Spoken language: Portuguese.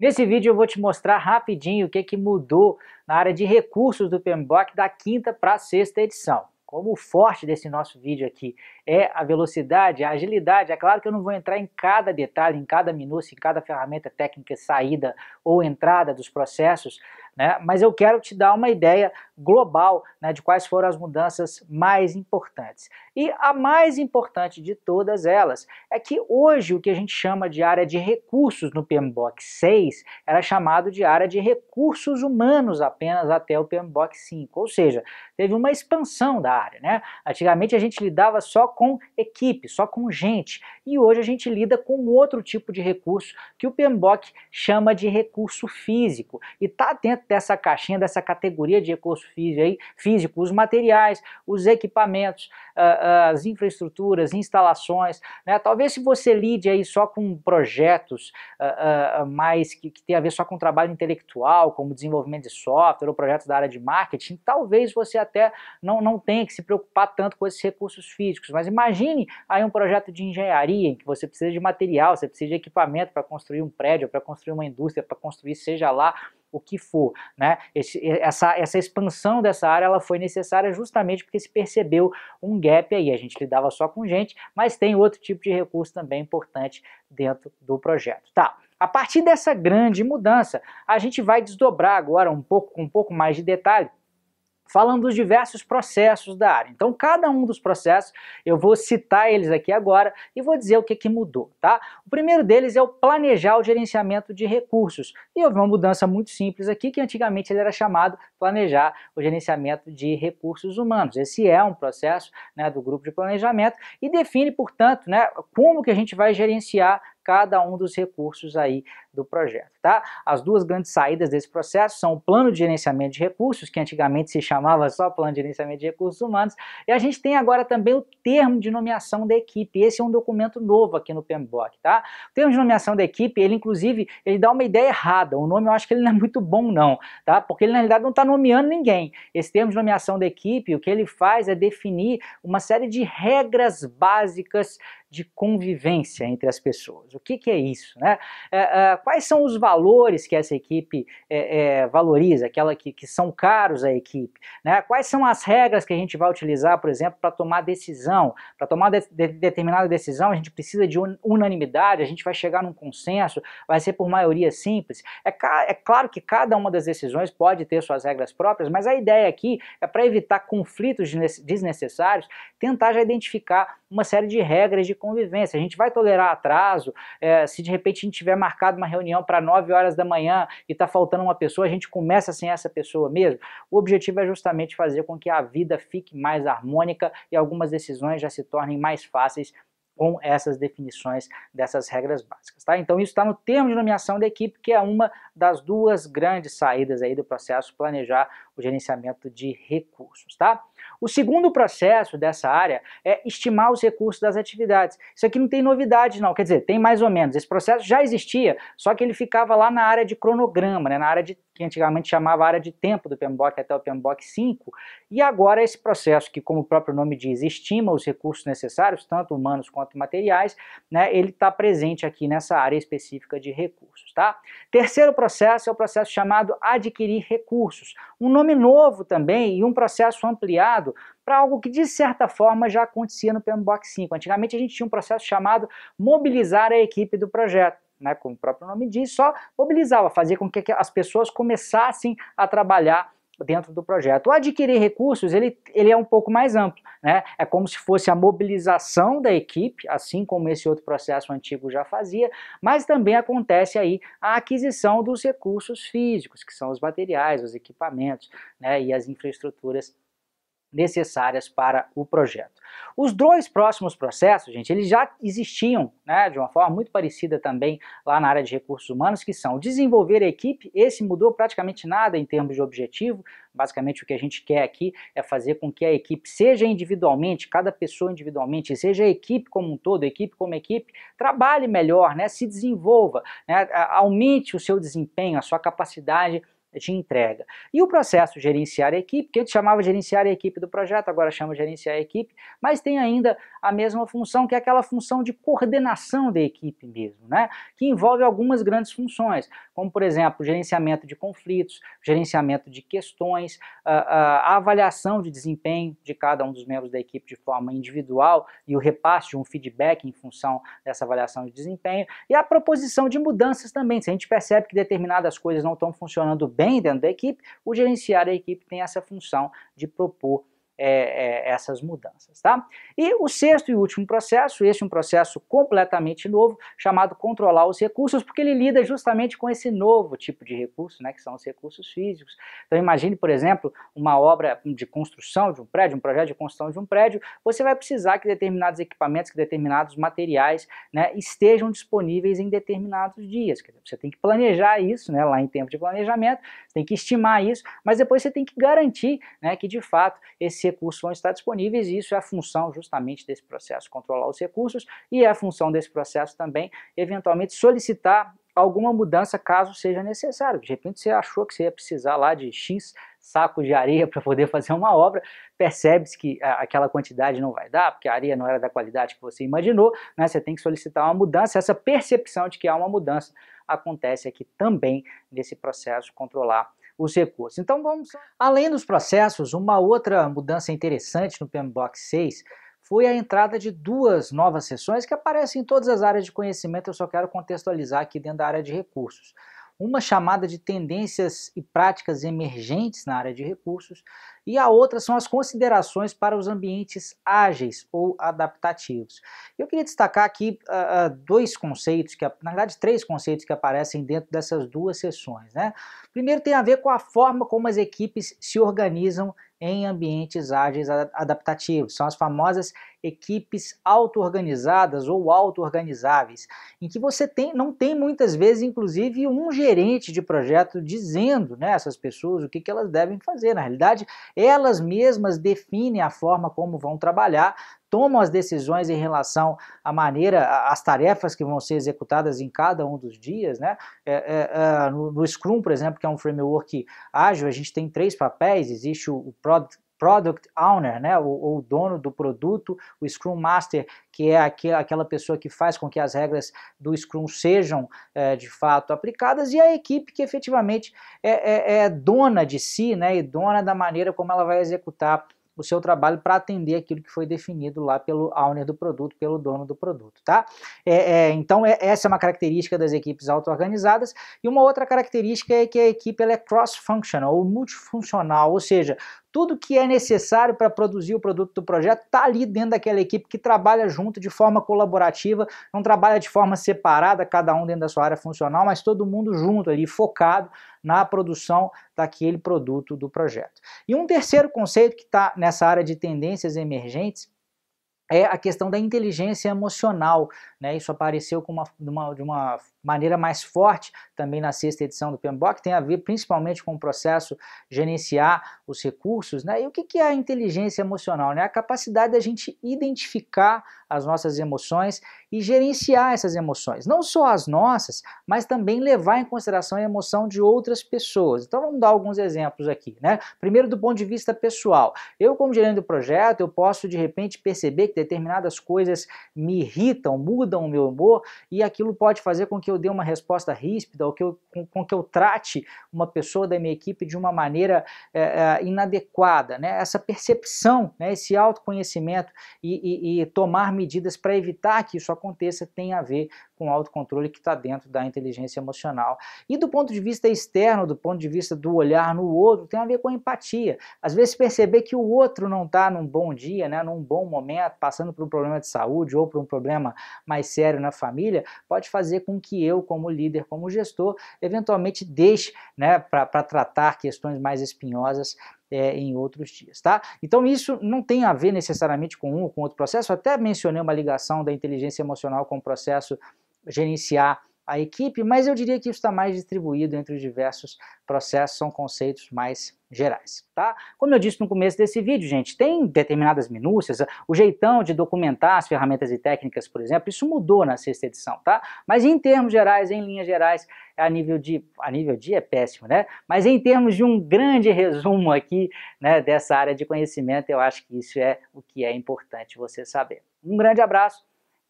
Nesse vídeo eu vou te mostrar rapidinho o que, que mudou na área de recursos do PMBOK da quinta para a sexta edição. Como o forte desse nosso vídeo aqui é a velocidade, a agilidade, é claro que eu não vou entrar em cada detalhe, em cada minúcia, em cada ferramenta técnica, saída ou entrada dos processos, né? mas eu quero te dar uma ideia global né, de quais foram as mudanças mais importantes. E a mais importante de todas elas é que hoje o que a gente chama de área de recursos no PMBOK 6 era chamado de área de recursos humanos apenas até o PMBOK 5, ou seja, teve uma expansão da área. Né? Antigamente a gente lidava só com equipe, só com gente, e hoje a gente lida com outro tipo de recurso que o PMBOK chama de recurso físico, e está dentro dessa caixinha, dessa categoria de recurso físico, os materiais, os equipamentos, as infraestruturas, instalações. Né? Talvez se você lide aí só com projetos mais que, que tem a ver só com trabalho intelectual, como desenvolvimento de software ou projetos da área de marketing, talvez você até não, não tenha que se preocupar tanto com esses recursos físicos. Mas imagine aí um projeto de engenharia em que você precisa de material, você precisa de equipamento para construir um prédio, para construir uma indústria, para construir seja lá o que for. Né? Esse, essa, essa expansão dessa área ela foi necessária justamente porque se percebeu um gap aí. A gente lidava só com gente, mas tem outro tipo de recurso também importante dentro do projeto. Tá. A partir dessa grande mudança, a gente vai desdobrar agora um pouco com um pouco mais de detalhe falando dos diversos processos da área. Então, cada um dos processos, eu vou citar eles aqui agora e vou dizer o que, que mudou, tá? O primeiro deles é o planejar o gerenciamento de recursos. E houve uma mudança muito simples aqui, que antigamente ele era chamado planejar o gerenciamento de recursos humanos. Esse é um processo né, do grupo de planejamento e define, portanto, né, como que a gente vai gerenciar cada um dos recursos aí do projeto, tá? As duas grandes saídas desse processo são o plano de gerenciamento de recursos, que antigamente se chamava só plano de gerenciamento de recursos humanos, e a gente tem agora também o termo de nomeação da equipe. Esse é um documento novo aqui no PMBOK, tá? O termo de nomeação da equipe, ele inclusive, ele dá uma ideia errada. O nome eu acho que ele não é muito bom não, tá? Porque ele na realidade não está nomeando ninguém. Esse termo de nomeação da equipe, o que ele faz é definir uma série de regras básicas de convivência entre as pessoas. O que, que é isso? Né? É, é, quais são os valores que essa equipe é, é, valoriza, aquela que, que, são caros à equipe? Né? Quais são as regras que a gente vai utilizar, por exemplo, para tomar decisão? Para tomar de, de, determinada decisão, a gente precisa de unanimidade, a gente vai chegar num consenso, vai ser por maioria simples. É, é claro que cada uma das decisões pode ter suas regras próprias, mas a ideia aqui é para evitar conflitos desnecessários, tentar já identificar uma série de regras de convivência. A gente vai tolerar atraso, é, se de repente a gente tiver marcado uma reunião para 9 horas da manhã e está faltando uma pessoa, a gente começa sem essa pessoa mesmo. O objetivo é justamente fazer com que a vida fique mais harmônica e algumas decisões já se tornem mais fáceis com essas definições dessas regras básicas. Tá? Então isso está no termo de nomeação da equipe, que é uma das duas grandes saídas aí do processo planejar o gerenciamento de recursos. Tá? O segundo processo dessa área é estimar os recursos das atividades. Isso aqui não tem novidade não, quer dizer, tem mais ou menos. Esse processo já existia, só que ele ficava lá na área de cronograma, né, na área de que antigamente chamava área de tempo do PMBOK até o PMBOK 5, e agora esse processo que, como o próprio nome diz, estima os recursos necessários, tanto humanos quanto materiais, né, ele está presente aqui nessa área específica de recursos. Tá? Terceiro processo é o processo chamado adquirir recursos, um nome novo também e um processo ampliado para algo que de certa forma já acontecia no PMBOK 5. Antigamente a gente tinha um processo chamado mobilizar a equipe do projeto né, como o próprio nome diz, só mobilizava, fazia com que as pessoas começassem a trabalhar dentro do projeto. O adquirir recursos, ele, ele é um pouco mais amplo, né? É como se fosse a mobilização da equipe, assim como esse outro processo antigo já fazia, mas também acontece aí a aquisição dos recursos físicos, que são os materiais, os equipamentos, né, e as infraestruturas necessárias para o projeto. Os dois próximos processos, gente, eles já existiam né, de uma forma muito parecida também lá na área de recursos humanos, que são desenvolver a equipe, esse mudou praticamente nada em termos de objetivo, basicamente o que a gente quer aqui é fazer com que a equipe, seja individualmente, cada pessoa individualmente, seja a equipe como um todo, equipe como equipe, trabalhe melhor, né, se desenvolva, né, aumente o seu desempenho, a sua capacidade de entrega. E o processo gerenciar a equipe, que gente chamava gerenciar a equipe do projeto, agora chama gerenciar a equipe, mas tem ainda a mesma função, que é aquela função de coordenação da equipe mesmo, né? que envolve algumas grandes funções, como por exemplo, gerenciamento de conflitos, gerenciamento de questões, a, a avaliação de desempenho de cada um dos membros da equipe de forma individual e o repasse de um feedback em função dessa avaliação de desempenho, e a proposição de mudanças também. Se a gente percebe que determinadas coisas não estão funcionando bem dentro da equipe, o gerenciar a equipe tem essa função de propor é, é, essas mudanças. Tá? E o sexto e último processo, esse é um processo completamente novo, chamado controlar os recursos, porque ele lida justamente com esse novo tipo de recurso, né, que são os recursos físicos. Então imagine, por exemplo, uma obra de construção de um prédio, um projeto de construção de um prédio, você vai precisar que determinados equipamentos, que determinados materiais né, estejam disponíveis em determinados dias. Você tem que planejar isso né, lá em tempo de planejamento, tem que estimar isso, mas depois você tem que garantir né, que de fato esse recursos vão estar disponíveis e isso é a função justamente desse processo, controlar os recursos e é a função desse processo também, eventualmente, solicitar alguma mudança caso seja necessário. De repente você achou que você ia precisar lá de X saco de areia para poder fazer uma obra, percebe-se que aquela quantidade não vai dar, porque a areia não era da qualidade que você imaginou, né? você tem que solicitar uma mudança, essa percepção de que há uma mudança acontece aqui também nesse processo controlar os recursos. Então vamos, além dos processos, uma outra mudança interessante no PMBOK 6 foi a entrada de duas novas seções que aparecem em todas as áreas de conhecimento, eu só quero contextualizar aqui dentro da área de recursos uma chamada de tendências e práticas emergentes na área de recursos, e a outra são as considerações para os ambientes ágeis ou adaptativos. Eu queria destacar aqui uh, dois conceitos, que, na verdade três conceitos que aparecem dentro dessas duas sessões. Né? Primeiro tem a ver com a forma como as equipes se organizam em ambientes ágeis adaptativos. São as famosas equipes auto-organizadas ou auto-organizáveis, em que você tem, não tem muitas vezes, inclusive, um gerente de projeto dizendo né, essas pessoas o que, que elas devem fazer. Na realidade, elas mesmas definem a forma como vão trabalhar, tomam as decisões em relação à maneira, às tarefas que vão ser executadas em cada um dos dias, né? É, é, é, no, no, Scrum, por exemplo, que é um framework ágil, a gente tem três papéis, existe o, o Product Product Owner, né, o, o, dono do produto, o Scrum Master, que é aquela pessoa que faz com que as regras do Scrum sejam é, de fato aplicadas, e a equipe que efetivamente é, é, é dona de si né, e dona da maneira como ela vai executar o seu trabalho para atender aquilo que foi definido lá pelo owner do produto, pelo dono do produto, tá? É, é, então, é, essa é uma característica das equipes auto-organizadas, e uma outra característica é que a equipe é cross-functional, ou multifuncional, ou seja, tudo que é necessário para produzir o produto do projeto está ali dentro daquela equipe que trabalha junto de forma colaborativa, não trabalha de forma separada, cada um dentro da sua área funcional, mas todo mundo junto ali, focado na produção daquele produto do projeto. E um terceiro conceito que está nessa área de tendências emergentes é a questão da inteligência emocional. Né? Isso apareceu com uma, de, uma, de uma maneira mais forte também na sexta edição do PMBOK, tem a ver principalmente com o processo gerenciar os recursos. Né? E o que, que é a inteligência emocional? Né? A capacidade da gente identificar as nossas emoções e gerenciar essas emoções. Não só as nossas, mas também levar em consideração a emoção de outras pessoas. Então vamos dar alguns exemplos aqui. Né? Primeiro do ponto de vista pessoal. Eu como gerente do projeto, eu posso de repente perceber que determinadas coisas me irritam, mudam o meu humor e aquilo pode fazer com que eu dê uma resposta ríspida ou que eu, com, com que eu trate uma pessoa da minha equipe de uma maneira é, é, inadequada. Né? Essa percepção, né, esse autoconhecimento e, e, e tomar medidas para evitar que isso aconteça tem a ver com o autocontrole que está dentro da inteligência emocional. E do ponto de vista externo, do ponto de vista do olhar no outro, tem a ver com a empatia. Às vezes perceber que o outro não está num bom dia, né, num bom momento, passando por um problema de saúde ou por um problema mais sério na família, pode fazer com que eu, como líder, como gestor, eventualmente deixe né, para tratar questões mais espinhosas é, em outros dias, tá? Então isso não tem a ver necessariamente com um ou com outro processo, até mencionei uma ligação da inteligência emocional com o processo gerenciar a equipe, mas eu diria que isso está mais distribuído entre os diversos processos, são conceitos mais gerais, tá? Como eu disse no começo desse vídeo, gente, tem determinadas minúcias, o jeitão de documentar as ferramentas e técnicas, por exemplo, isso mudou na sexta edição, tá? Mas em termos gerais, em linhas gerais, a nível de, a nível de é péssimo, né? Mas em termos de um grande resumo aqui, né, dessa área de conhecimento, eu acho que isso é o que é importante você saber. Um grande abraço